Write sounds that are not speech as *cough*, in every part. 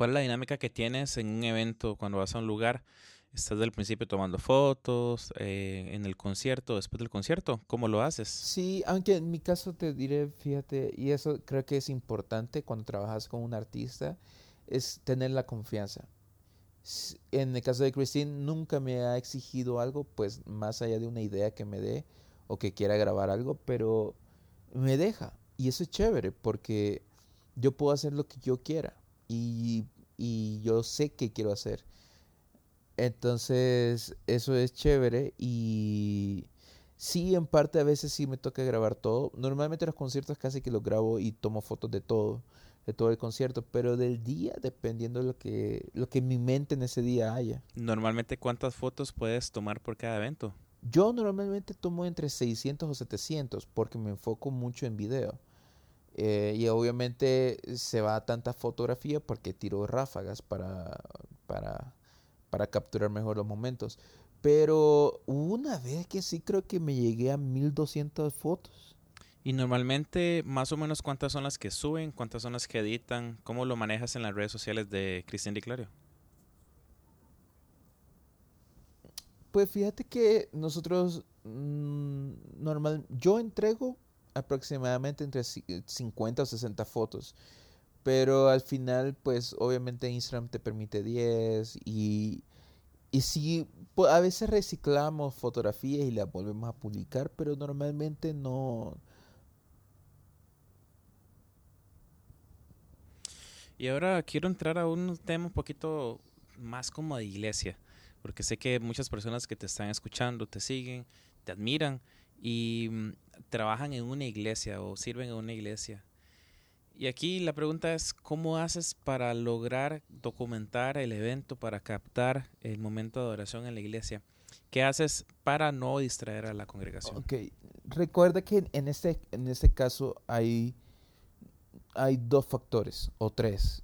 ¿Cuál es la dinámica que tienes en un evento cuando vas a un lugar? ¿Estás del principio tomando fotos, eh, en el concierto, después del concierto? ¿Cómo lo haces? Sí, aunque en mi caso te diré, fíjate, y eso creo que es importante cuando trabajas con un artista, es tener la confianza. En el caso de Christine, nunca me ha exigido algo, pues más allá de una idea que me dé o que quiera grabar algo, pero me deja. Y eso es chévere porque yo puedo hacer lo que yo quiera y, y yo sé qué quiero hacer. Entonces, eso es chévere y sí, en parte a veces sí me toca grabar todo. Normalmente los conciertos casi que los grabo y tomo fotos de todo, de todo el concierto, pero del día dependiendo de lo que, lo que mi mente en ese día haya. Normalmente, ¿cuántas fotos puedes tomar por cada evento? Yo normalmente tomo entre 600 o 700 porque me enfoco mucho en video. Eh, y obviamente se va a tanta fotografía porque tiro ráfagas para, para para capturar mejor los momentos. Pero una vez que sí creo que me llegué a 1200 fotos. Y normalmente, más o menos, ¿cuántas son las que suben? ¿Cuántas son las que editan? ¿Cómo lo manejas en las redes sociales de Cristian Di Clario? Pues fíjate que nosotros, mm, normal, yo entrego aproximadamente entre 50 o 60 fotos. Pero al final, pues obviamente Instagram te permite 10 y, y sí, a veces reciclamos fotografías y las volvemos a publicar, pero normalmente no. Y ahora quiero entrar a un tema un poquito más como de iglesia, porque sé que muchas personas que te están escuchando te siguen, te admiran y mm, trabajan en una iglesia o sirven en una iglesia. Y aquí la pregunta es, ¿cómo haces para lograr documentar el evento, para captar el momento de adoración en la iglesia? ¿Qué haces para no distraer a la congregación? Ok, recuerda que en este, en este caso hay, hay dos factores o tres.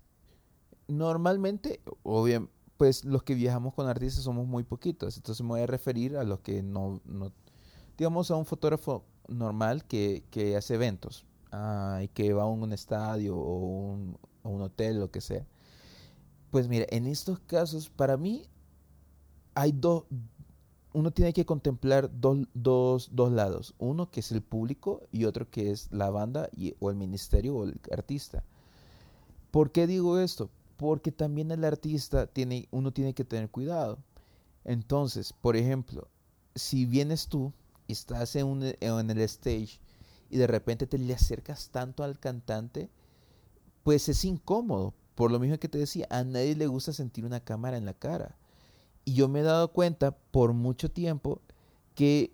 Normalmente, obviamente, pues los que viajamos con artistas somos muy poquitos, entonces me voy a referir a los que no, no digamos a un fotógrafo normal que, que hace eventos, y que va a un estadio o un, un hotel, lo que sea. Pues mira, en estos casos, para mí, hay dos, uno tiene que contemplar dos, dos, dos, lados. Uno que es el público y otro que es la banda y, o el ministerio o el artista. ¿Por qué digo esto? Porque también el artista tiene, uno tiene que tener cuidado. Entonces, por ejemplo, si vienes tú y estás en, un, en el stage y de repente te le acercas tanto al cantante, pues es incómodo. Por lo mismo que te decía, a nadie le gusta sentir una cámara en la cara. Y yo me he dado cuenta por mucho tiempo que,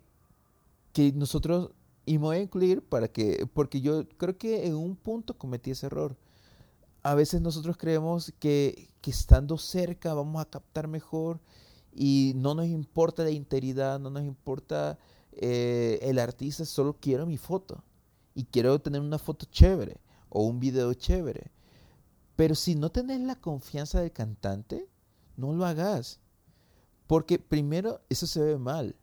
que nosotros, y me voy a incluir para que, porque yo creo que en un punto cometí ese error. A veces nosotros creemos que, que estando cerca vamos a captar mejor y no nos importa la integridad, no nos importa eh, el artista solo quiero mi foto y quiero tener una foto chévere o un video chévere. Pero si no tenés la confianza del cantante, no lo hagas. Porque primero, eso se ve mal.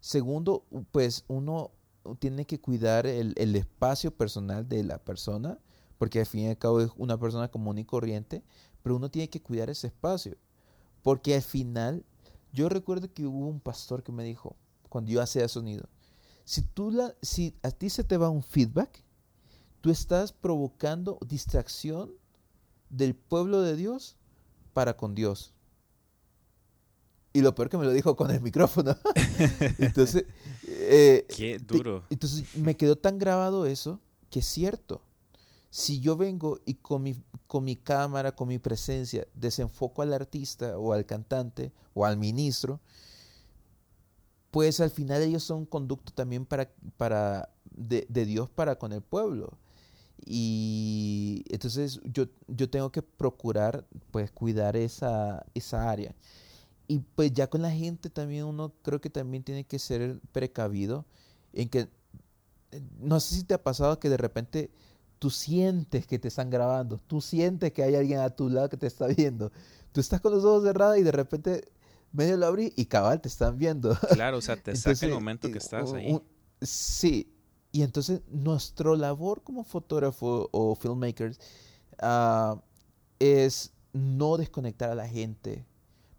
Segundo, pues uno tiene que cuidar el, el, espacio personal de la persona, porque al fin y al cabo es una persona común y corriente, pero uno tiene que cuidar ese espacio. Porque al final, yo recuerdo que hubo un pastor que me dijo, cuando yo hacía sonido. Si, tú la, si a ti se te va un feedback, tú estás provocando distracción del pueblo de Dios para con Dios. Y lo peor que me lo dijo con el *laughs* micrófono. *laughs* entonces, eh, qué duro. entonces me quedó tan grabado eso que es cierto. Si yo vengo y con mi, con mi cámara, con mi presencia, desenfoco al artista o al cantante o al ministro, pues al final ellos son un conducto también para, para de, Dios para con el pueblo. Y entonces yo, yo tengo que procurar pues cuidar esa, esa área. Y pues ya con la gente también uno creo que también tiene que ser precavido en que no sé si te ha pasado que de repente tú sientes que te están grabando, tú sientes que hay alguien a tu lado que te está viendo. Tú estás con los ojos cerrados y de repente medio lo abrí y cabal te están viendo. *laughs* Claro, o sea, te saca el momento que estás ahí. sí, y entonces nuestra labor como fotógrafo o filmmakers uh, es no desconectar a la gente,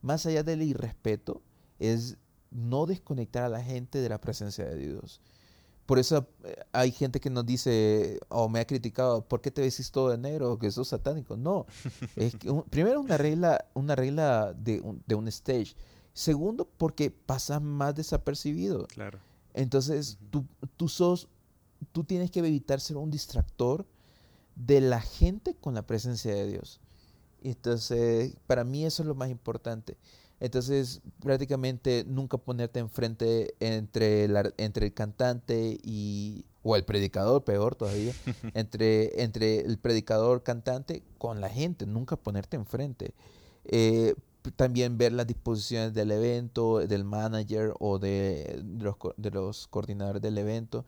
más allá del irrespeto, es no desconectar a la gente de la presencia de Dios. Por eso eh, hay gente que nos dice, o me ha criticado, ¿por qué te vestís todo de negro? Que sos satánico. No. *laughs* es que, primero, una regla, una regla de un, de un stage. Segundo, porque pasas más desapercibido. Claro. Entonces, tú, tú sos, tú tienes que evitar ser un distractor de la gente con la presencia de Dios. Entonces, para mí eso es lo más importante. Entonces, prácticamente nunca ponerte enfrente entre, entre el cantante y, o el predicador, peor todavía, *laughs* entre, entre el predicador cantante con la gente, nunca ponerte enfrente. Eh, también ver las disposiciones del evento, del manager o de, los, de los coordinadores del evento,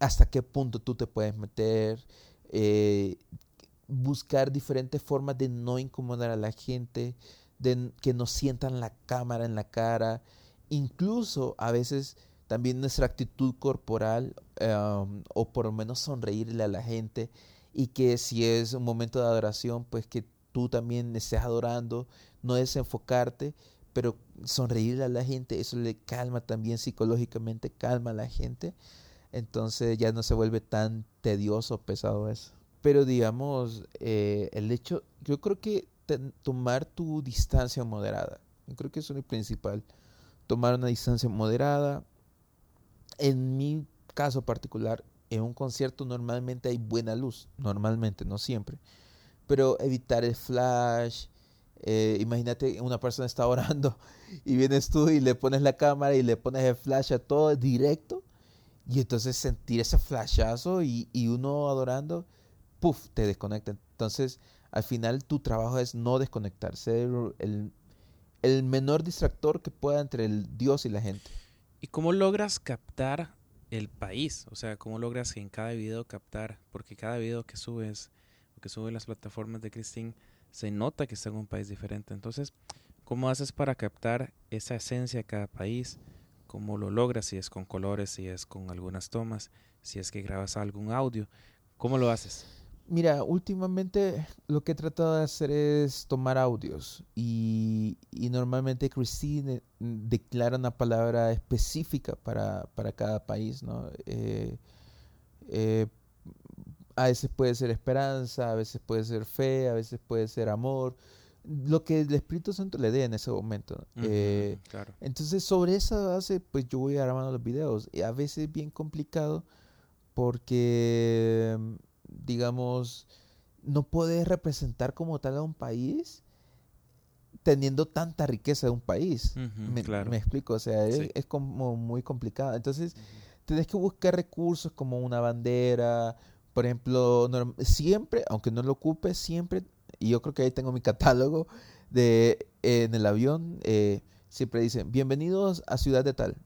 hasta qué punto tú te puedes meter, eh, buscar diferentes formas de no incomodar a la gente, que nos sientan la cámara en la cara, incluso a veces también nuestra actitud corporal em, o por lo menos sonreírle a la gente y que si es un momento de adoración, pues que tú también estés adorando, no desenfocarte, pero sonreírle a la gente, eso le calma también psicológicamente, calma a la gente. Entonces ya no se vuelve tan tedioso, pesado eso. Pero digamos, eh, el hecho, yo creo que tomar tu distancia moderada, yo creo que eso es lo principal. Tomar una distancia moderada. En mi caso particular, en un concierto normalmente hay buena luz, normalmente, no siempre. Pero evitar el flash, eh, imagínate, una persona está orando *laughs* y vienes tú y le pones la cámara y le pones el flash a todo directo. Y entonces sentir ese flashazo y, y uno adorando, puff, te desconecta. Entonces, al final tu trabajo es no desconectarse, el, el menor distractor que pueda entre el Dios y la gente. ¿Y cómo logras captar el país? O sea, ¿cómo logras en cada video captar? Porque cada video que subes, que suben las plataformas de Christine, se nota que está en un país diferente. Entonces, ¿cómo haces para captar esa esencia de cada país? ¿Cómo lo logras? Si es con colores, si es con algunas tomas, si es que grabas algún audio. ¿Cómo lo haces? Mira, últimamente lo que he tratado de hacer es tomar audios y, normalmente Christine declara una palabra específica para, cada país, ¿no? Eh, eh, a veces puede ser esperanza, a veces puede ser fe, a veces puede ser amor, lo que el Espíritu Santo le dé en ese momento. Eh, entonces, sobre esa base, pues yo voy grabando los videos. Y a veces es bien complicado porque, digamos, no puedes representar como tal a un país teniendo tanta riqueza de un país. me, explico, o sea, es, como muy complicado. Entonces, tienes que buscar recursos como una bandera, por ejemplo, siempre, aunque no lo ocupe, siempre, y yo creo que ahí tengo mi *laughs* catálogo de en el avión, eh, siempre dicen, bienvenidos a Ciudad de Tal,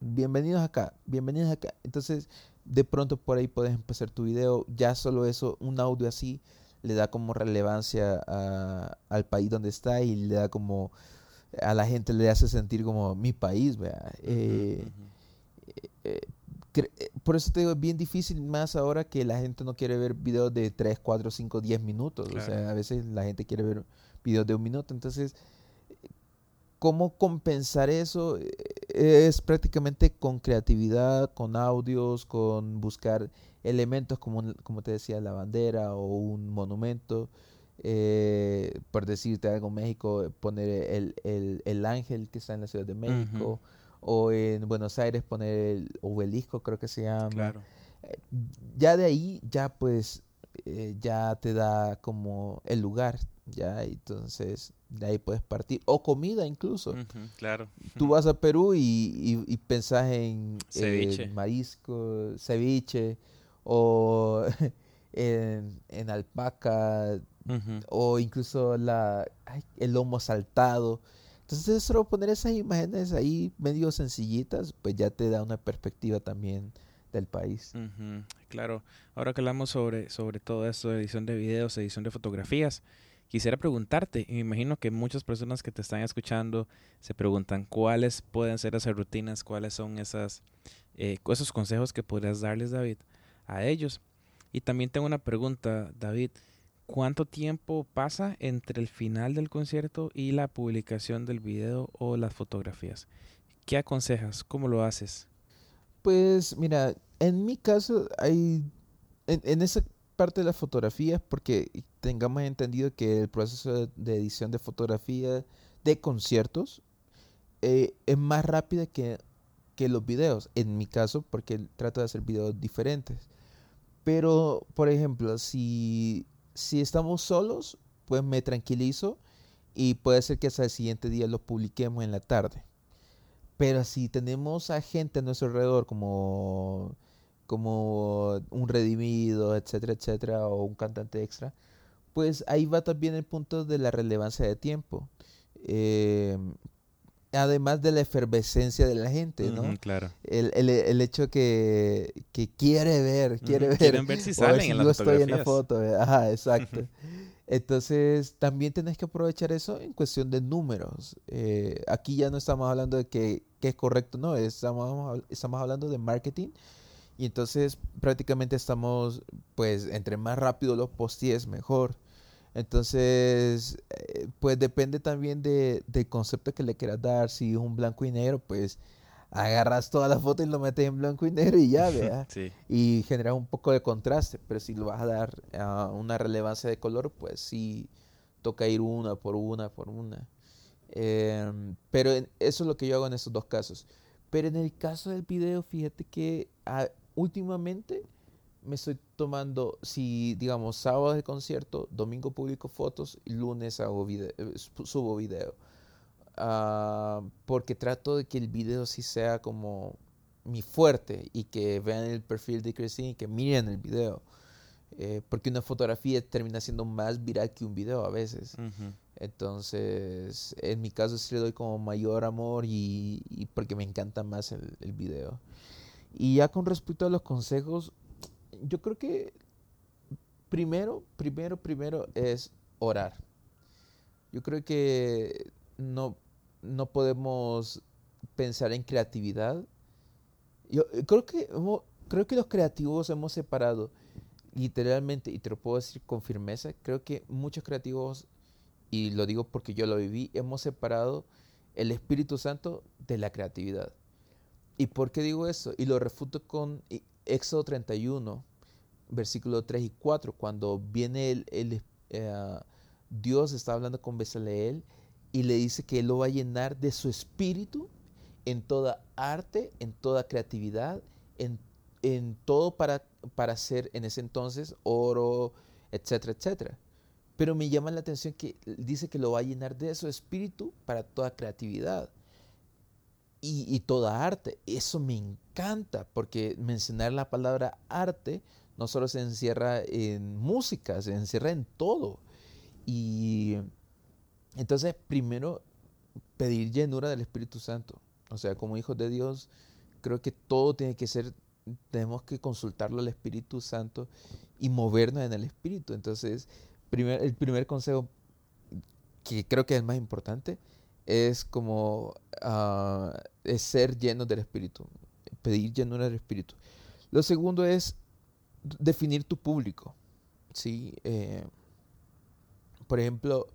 bienvenidos acá, bienvenidos acá. Entonces, de pronto por ahí puedes empezar tu video, ya solo eso, un audio así, le da como relevancia al país donde está y le da como, a la gente le hace sentir como mi país, ¿verdad? Eh, eh, eh, por eso te digo, es bien difícil más ahora que la gente no quiere ver videos de 3, 4, 5, 10 minutos. O sea, a veces la gente quiere ver videos de un minuto. Entonces, ¿cómo compensar eso? Eh, es prácticamente con creatividad, con audios, con buscar elementos como, como te decía, la bandera o un monumento. Eh, por decirte algo, México, poner el, el, el, ángel que está en la Ciudad de México o en Buenos Aires poner el obelisco, creo que se llama. Eh, ya de ahí, ya pues, eh, ya te da como el lugar, ya, entonces de ahí puedes partir. O comida incluso. claro. Tú vas a Perú y, y, pensás en marisco, ceviche, o *laughs* en, en alpaca, o incluso la, el lomo saltado. Entonces, solo poner esas imágenes ahí medio sencillitas, pues ya te da una perspectiva también del país. Claro, ahora que hablamos sobre, sobre todo esto, edición de videos, edición de fotografías, quisiera preguntarte, y me imagino que muchas personas que te están escuchando se preguntan cuáles pueden ser esas rutinas, cuáles son esas, eh, esos consejos que podrías darles, David, a ellos. Y también tengo una pregunta, David, ¿cuánto tiempo pasa entre el final del concierto y la publicación del video o las fotografías? ¿Qué aconsejas? ¿Cómo lo haces? Pues mira, en mi caso hay, en, esa parte de las fotografías, porque tengamos entendido que el proceso de edición de fotografía de conciertos eh, es más rápido que, que los videos, en mi caso, porque trato de hacer videos diferentes. Pero, por ejemplo, si, si estamos solos, pues me tranquilizo y puede ser que hasta el siguiente día lo publiquemos en la tarde. Pero si tenemos a gente a nuestro alrededor como, como un redimido, etcétera, etcétera, o un cantante extra, pues ahí va también el punto de la relevancia de tiempo. Eh, además de la efervescencia de la gente, ¿no? claro. El, el, el, hecho que, que quiere ver, quiere ver. Quieren ver si *laughs* salen en yo estoy en la foto. Ajá, exacto. Entonces, también tenés que aprovechar eso en cuestión de números. Eh, aquí ya no estamos hablando de que, es correcto, no, estamos, estamos hablando de marketing. Y entonces prácticamente estamos, pues, entre más rápido los posties, mejor. Entonces, eh, pues depende también de, del concepto que le quieras dar. Si es un blanco y negro, pues agarras toda la foto y lo metes en blanco y negro y ya, *laughs* vea. Y generas un poco de contraste. Pero si lo vas a dar a una relevancia de color, pues sí toca ir una por una por una. Em, pero eso es lo que yo hago en estos dos casos. Pero en el caso del video, fíjate que ah, últimamente me estoy tomando, si digamos sábado de concierto, domingo publico fotos y lunes hago video, eh, subo video. Ah, porque trato de que el video sí sea como mi fuerte y que vean el perfil de Christine y que miren el video. Eh, porque una fotografía termina siendo más viral que un video a veces. Entonces, en mi caso sí le doy como mayor amor y, y porque me encanta más el, el video. Y ya con respecto a los consejos, yo creo que primero, primero, primero es orar. Yo creo que no, no podemos pensar en creatividad. Yo creo que, creo que los creativos hemos separado literalmente, y te lo puedo decir con firmeza, creo que muchos creativos, y lo digo porque yo lo viví, hemos separado el Espíritu Santo de la creatividad. ¿Y por qué digo eso? Y lo refuto con Éxodo 31, versículo 3 y 4, cuando viene el, eh, Dios está hablando con Besaleel y le dice que Él lo va a llenar de su espíritu en toda arte, en toda creatividad, en, en todo para, para hacer en ese entonces oro, etcétera, etcétera. Pero me llama la atención que dice que lo va a llenar de su espíritu para toda creatividad y, toda arte. Eso me encanta porque mencionar la palabra arte no solo se encierra en música, se encierra en todo. Y entonces, primero, pedir llenura del Espíritu Santo. O sea, como hijos de Dios, creo que todo tiene que ser, tenemos que consultarlo al Espíritu Santo y movernos en el Espíritu. Entonces, primer, el primer consejo, que creo que es más importante, es como uh, es ser llenos del Espíritu, pedir llenura del Espíritu. Lo segundo es definir tu público. ¿sí? Eh, por ejemplo,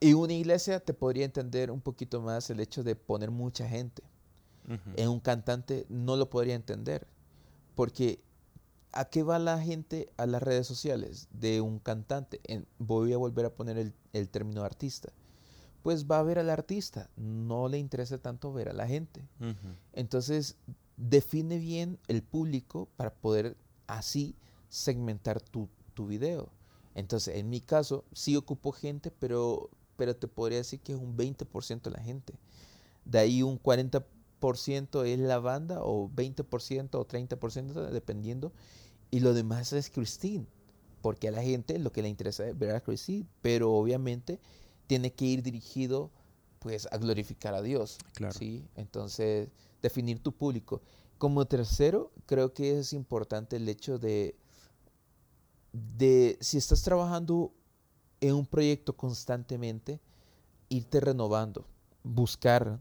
en una iglesia te podría entender un poquito más el hecho de poner mucha gente. En un cantante no lo podría entender. Porque ¿a qué va la gente a las redes sociales de un cantante? voy a volver a poner el, el término artista pues va a ver al artista, no le interesa tanto ver a la gente. Entonces, define bien el público para poder así segmentar tu, tu, video. Entonces, en mi caso, sí ocupo gente, pero, pero te podría decir que es un 20% de la gente. De ahí un 40% es la banda, o 20% o 30%, dependiendo. Y lo demás es Christine, porque a la gente lo que le interesa es ver a Christine, pero obviamente tiene que ir dirigido pues a glorificar a Dios. ¿sí? Entonces, definir tu público. Como tercero, creo que es importante el hecho de, de si estás trabajando en un proyecto constantemente, irte renovando, buscar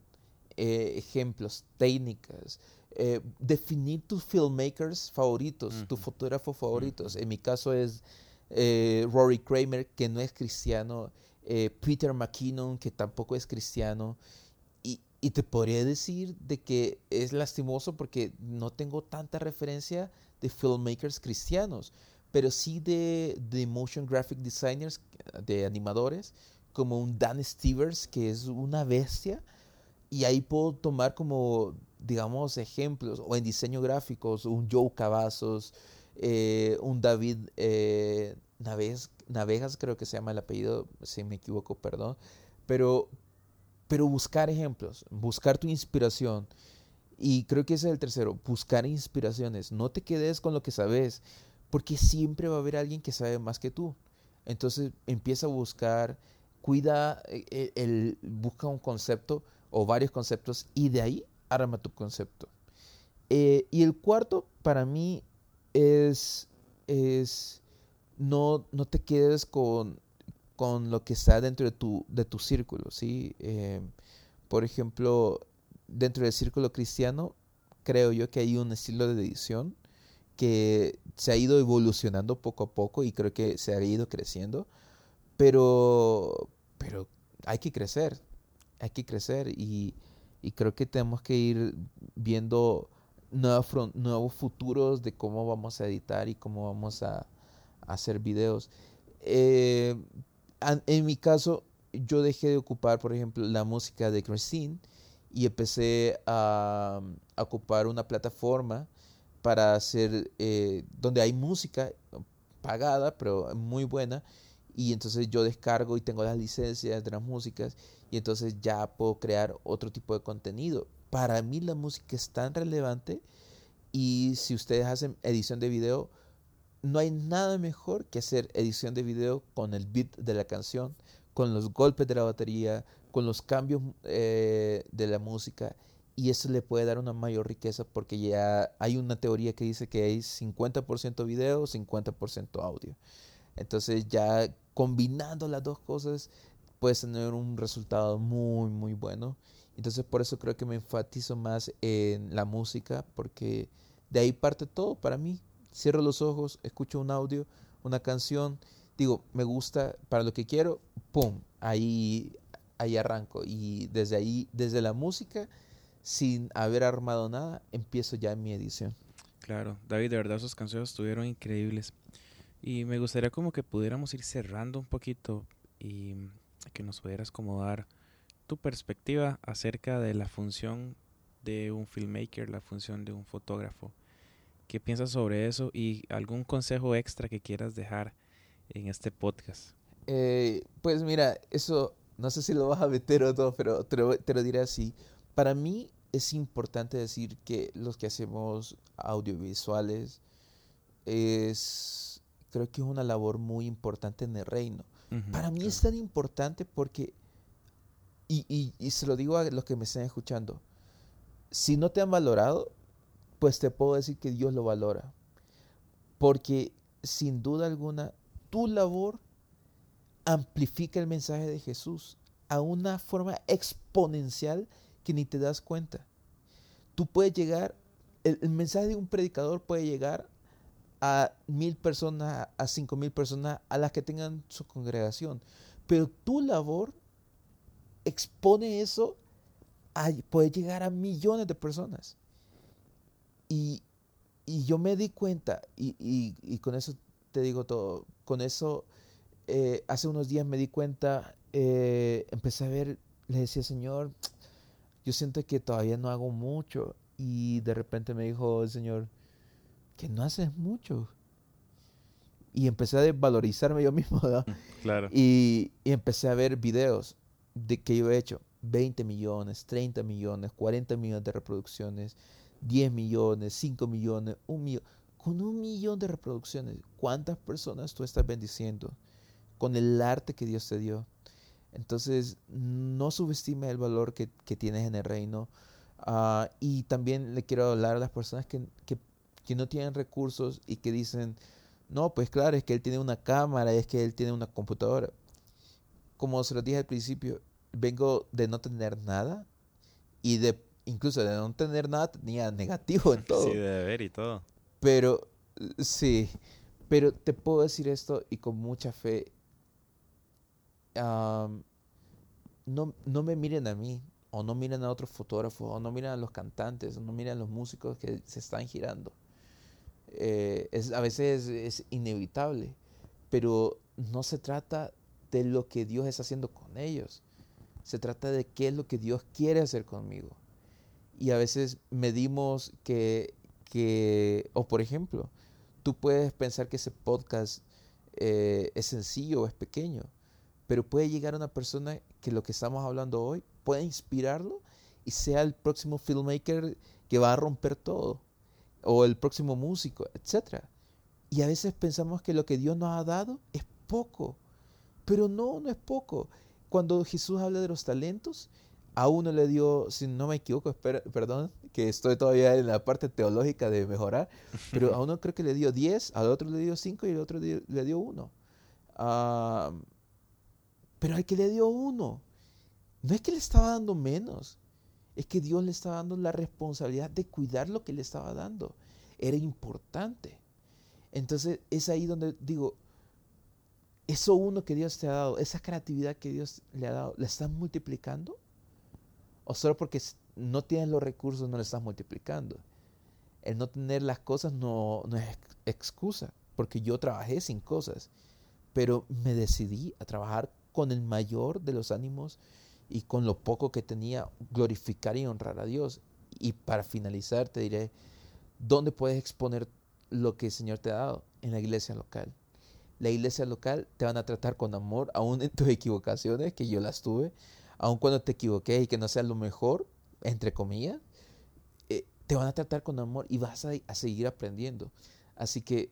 eh, ejemplos, técnicas, eh, definir tus filmmakers favoritos, tus fotógrafos favoritos. En mi caso es eh, Rory Kramer, que no es cristiano, eh, Peter McKinnon, que tampoco es cristiano. Y, y, te podría decir de que es lastimoso porque no tengo tanta referencia de filmmakers cristianos, pero sí de, de motion graphic designers, de animadores, como un Dan Stevers, que es una bestia. Y ahí puedo tomar como, digamos, ejemplos, o en diseño gráfico, un Joe Cavazos, eh, un David eh, Navegas, creo que se llama el apellido, si me equivoco, perdón. Pero, pero buscar ejemplos, buscar tu inspiración. Y creo que ese es el tercero, buscar inspiraciones. No te quedes con lo que sabes, porque siempre va a haber alguien que sabe más que tú. Entonces empieza a buscar, cuida, eh, eh, el, busca un concepto o varios conceptos y de ahí arma tu concepto. Eh, y el cuarto para mí es, es no, no te quedes con, con lo que está dentro de tu, de tu círculo, ¿sí? por ejemplo, dentro del círculo cristiano, creo yo que hay un estilo de edición que se ha ido evolucionando poco a poco y creo que se ha ido creciendo, pero, pero hay que crecer, hay que crecer y, creo que tenemos que ir viendo nuevos futuros de cómo vamos a editar y cómo vamos a, hacer videos. Eh, en mi caso, yo dejé de ocupar, por ejemplo, la música de Christine y empecé a, ocupar una plataforma para hacer, eh, donde hay música pagada, pero muy buena, y entonces yo descargo y tengo las licencias de las músicas, y entonces ya puedo crear otro tipo de contenido. Para mí la música es tan relevante, y si ustedes hacen edición de video, no hay nada mejor que hacer edición de video con el beat de la canción, con los golpes de la batería, con los cambios eh, de la música y eso le puede dar una mayor riqueza porque ya hay una teoría que dice que hay 50% video, 50% audio. Entonces ya combinando las dos cosas puedes tener un resultado muy muy bueno. Entonces por eso creo que me enfatizo más en la música porque de ahí parte todo para mí. Cierro los ojos, escucho un audio, una canción, digo, me gusta para lo que quiero, ¡pum! Ahí, ahí arranco. Y desde ahí, desde la música, sin haber armado nada, empiezo ya mi edición. Claro, David, de verdad sus canciones estuvieron increíbles. Y me gustaría como que pudiéramos ir cerrando un poquito y que nos pudieras como dar tu perspectiva acerca de la función de un filmmaker, la función de un fotógrafo. ¿Qué piensas sobre eso y algún consejo extra que quieras dejar en este podcast? Eh, pues mira, eso no sé si lo vas a meter o no, pero te lo, te lo diré así. Para mí, es importante decir que los que hacemos audiovisuales es, creo que es una labor muy importante en el reino. Para mí es tan importante porque, y, y, se lo digo a los que me están escuchando, si no te han valorado, pues te puedo decir que Dios lo valora. Porque sin duda alguna, tu labor amplifica el mensaje de Jesús a una forma exponencial que ni te das cuenta. Tú puedes llegar, el, mensaje de un predicador puede llegar a mil personas, a cinco mil personas, a las que tengan su congregación. Pero tu labor expone eso, a, puede llegar a millones de personas. Y, yo me di cuenta, y, con eso te digo todo, con eso eh, hace unos días me di cuenta, eh, empecé a ver, le decía, Señor, yo siento que todavía no hago mucho. Y de repente me dijo el Señor, que no haces mucho. Y empecé a desvalorizarme yo *laughs* mismo, ¿verdad? Claro. Y, empecé a ver videos de que yo he hecho. 20 millones, 30 millones, 40 millones de reproducciones, 10 millones, 5 millones, un millón. Con un millón de reproducciones, ¿cuántas personas tú estás bendiciendo? Con el arte que Dios te dio. Entonces, no subestime el valor que, tienes en el reino. Ah, y también le quiero hablar a las personas que, no tienen recursos y que dicen, no, pues claro, es que él tiene una cámara, es que él tiene una computadora. Como se lo dije al principio, vengo de no tener nada y de incluso de no tener nada tenía negativo en *laughs* todo. Sí, de ver y todo. Pero sí, Pero te puedo decir esto y con mucha fe. no, no me miren a mí, o no miren a otros fotógrafos, o no miren a los cantantes, o no miren a los músicos que se están girando. Eh, es, a veces es, es inevitable, pero no se trata de lo que Dios está haciendo con ellos. Se trata de qué es lo que Dios quiere hacer conmigo. Y a veces medimos que, que o por ejemplo, tú puedes pensar que ese podcast eh, es sencillo o es pequeño, pero puede llegar a una persona que lo que estamos hablando hoy puede inspirarlo y sea el próximo filmmaker que va a romper todo, o el próximo músico, etc. Y a veces pensamos que lo que Dios nos ha dado es poco, pero no, no es poco. Cuando Jesús habla de los talentos, a uno le dio, si no me equivoco, perdón, que estoy todavía en la parte teológica de mejorar, pero a *laughs* uno creo que le dio 10, al otro le dio 5 y al otro le dio 1. pero al que le dio uno, no es que le estaba dando menos, es que Dios le estaba dando la responsabilidad de cuidar lo que le estaba dando. Era importante. Entonces es ahí donde digo, eso uno que Dios te ha dado, esa creatividad que Dios le ha dado, ¿la estás multiplicando? ¿O solo porque no tienes los recursos no la estás multiplicando? El no tener las cosas no, no es excusa, porque yo trabajé sin cosas, pero me decidí a trabajar con el mayor de los ánimos y con lo poco que tenía, glorificar y honrar a Dios. Y para finalizar te diré, ¿dónde puedes exponer lo que el Señor te ha dado? En la iglesia local la iglesia local te van a tratar con amor, aún en tus equivocaciones, que yo las tuve, aun cuando te equivoqué y que no sea lo mejor, entre comillas, eh, te van a tratar con amor y vas a, a seguir aprendiendo. Así que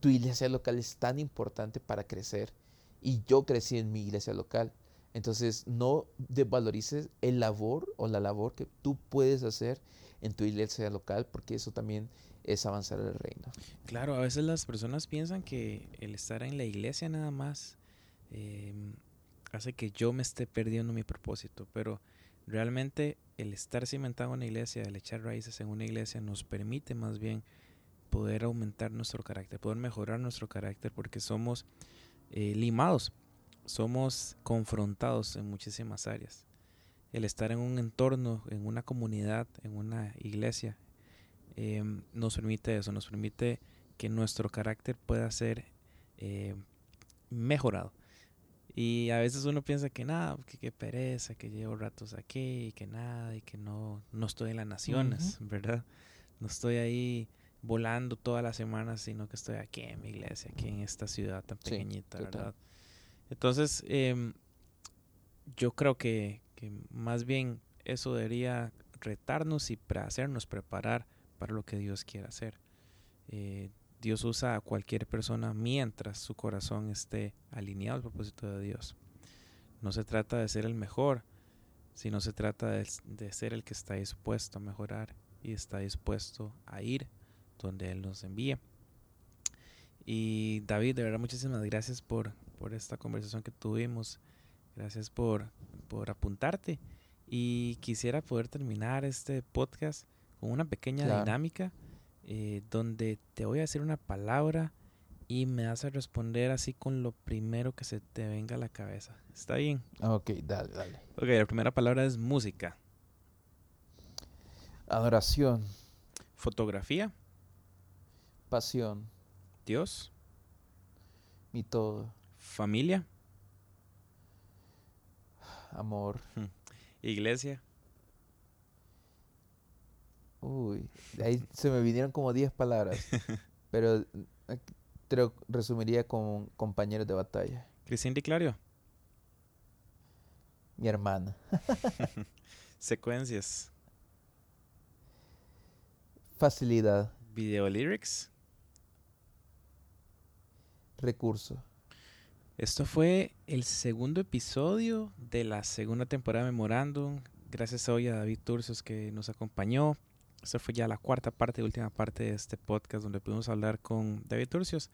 tu iglesia local es tan importante para crecer. Y yo crecí en mi iglesia local. Entonces, no desvalorices el labor o la labor que tú puedes hacer en tu iglesia local, porque eso también es avanzar el reino. Claro, a veces las personas piensan que el estar en la iglesia nada más em, hace que yo me esté perdiendo mi propósito, pero realmente el estar cimentado en una iglesia, el echar raíces en una iglesia nos permite más bien poder aumentar nuestro carácter, poder mejorar nuestro carácter porque somos eh, limados, somos confrontados en muchísimas áreas. El estar en un entorno, en una comunidad, en una iglesia, Em, nos permite eso, nos permite que nuestro carácter pueda ser eh, mejorado. Y a veces uno piensa que nada, que, pereza, que llevo ratos aquí, y que nada, y que no, no estoy en las naciones, ¿verdad? No estoy ahí volando todas las semanas, sino que estoy aquí en mi iglesia, aquí en esta ciudad tan pequeñita, ¿verdad? Entonces, em, yo creo que, que, más bien eso debería retarnos y hacernos preparar para lo que Dios quiere hacer. Eh, Dios usa a cualquier persona mientras su corazón esté alineado al propósito de Dios. No se trata de ser el mejor, sino se trata de, ser el que está dispuesto a mejorar y está dispuesto a ir donde Él nos envíe. Y David, de verdad muchísimas gracias por, por esta conversación que tuvimos. Gracias por, por apuntarte. Y quisiera poder terminar este podcast con una pequeña dinámica eh, donde te voy a decir una palabra y me vas a responder así con lo primero que se te venga a la cabeza. ¿Está bien? Ok, dale, dale. Ok, la primera palabra es música. Adoración. Fotografía. Pasión. Dios. Mi todo. Familia. Amor. Iglesia. Uy, ahí se me vinieron como 10 palabras. *laughs* pero eh, te lo resumiría con compañeros de batalla. Cristín Di Clario. Mi hermana. *laughs* *laughs* Secuencias. Facilidad. Video lyrics. Recurso. Esto fue el segundo episodio de la segunda temporada de Memorandum. Gracias hoy a David Turcios que nos acompañó. Esta fue ya la cuarta parte y última parte de este podcast donde pudimos hablar con David Turcios,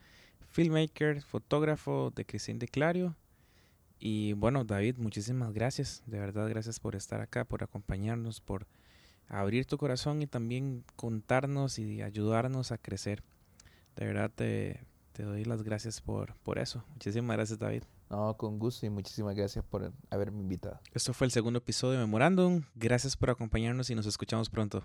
filmmaker, fotógrafo de Cristín de Clario. Y bueno, David, muchísimas gracias. De verdad, gracias por estar acá, por acompañarnos, por abrir tu corazón y también contarnos y ayudarnos a crecer. De verdad te, te doy las gracias por, por eso. Muchísimas gracias, David. No, con gusto y muchísimas gracias por haberme invitado. Esto fue el segundo episodio de Memorándum. Gracias por acompañarnos y nos escuchamos pronto.